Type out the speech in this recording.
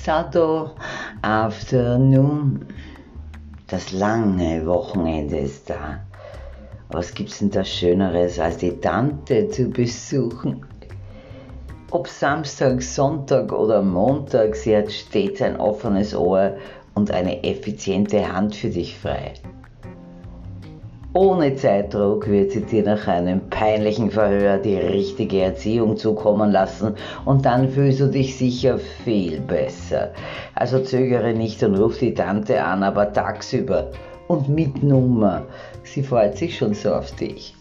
Saturday Afternoon. Das lange Wochenende ist da. Was gibt's denn da Schöneres, als die Tante zu besuchen? Ob Samstag, Sonntag oder Montag, sie hat stets ein offenes Ohr und eine effiziente Hand für dich frei. Ohne Zeitdruck wird sie dir nach einem peinlichen Verhör die richtige Erziehung zukommen lassen und dann fühlst du dich sicher viel besser. Also zögere nicht und ruf die Tante an, aber tagsüber und mit Nummer. Sie freut sich schon so auf dich.